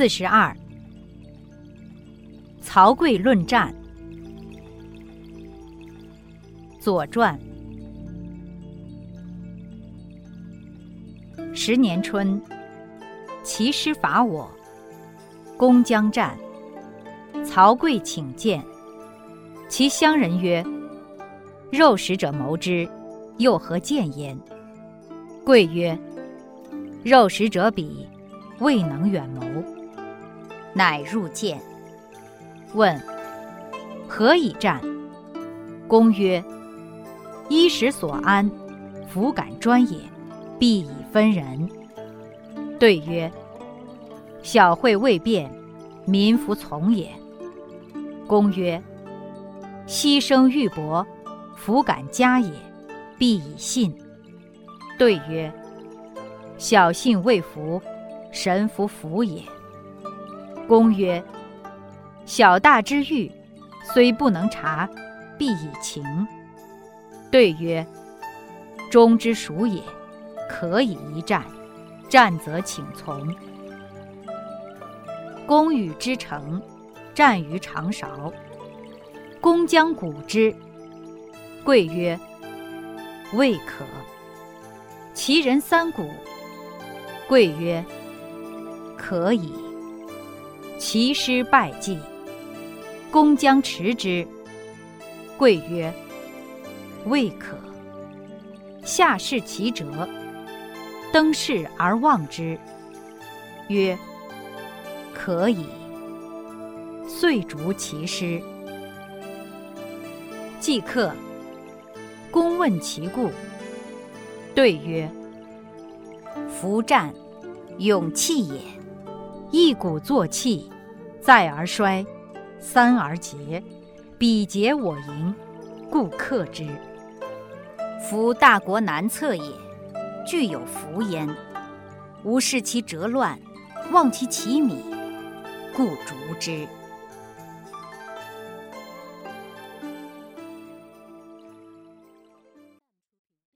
四十二，曹刿论战。《左传》十年春，齐师伐我，公将战。曹刿请见，其乡人曰：“肉食者谋之，又何见焉？”刿曰：“肉食者鄙，未能远谋。”乃入见，问：“何以战？”公曰：衣食所安，弗敢专也，必以分人。对曰：小惠未变，民弗从也。公曰：牺牲玉帛，弗敢加也，必以信。对曰：小信未服，神弗服也。公曰：小大之欲，虽不能察，必以情。对曰：“忠之属也，可以一战。战则请从。”公与之成，战于长勺。公将鼓之，刿曰：“未可。”其人三鼓，刿曰：“可以。”其师败绩，公将持之，刿曰：未可。下视其辙，登视而望之，曰：“可以。”遂逐其师。既克，公问其故，对曰：“夫战，勇气也。一鼓作气，再而衰，三而竭，彼竭我盈，故克之。”夫大国难测也，具有福焉。吾视其辙乱，望其其米，故逐之。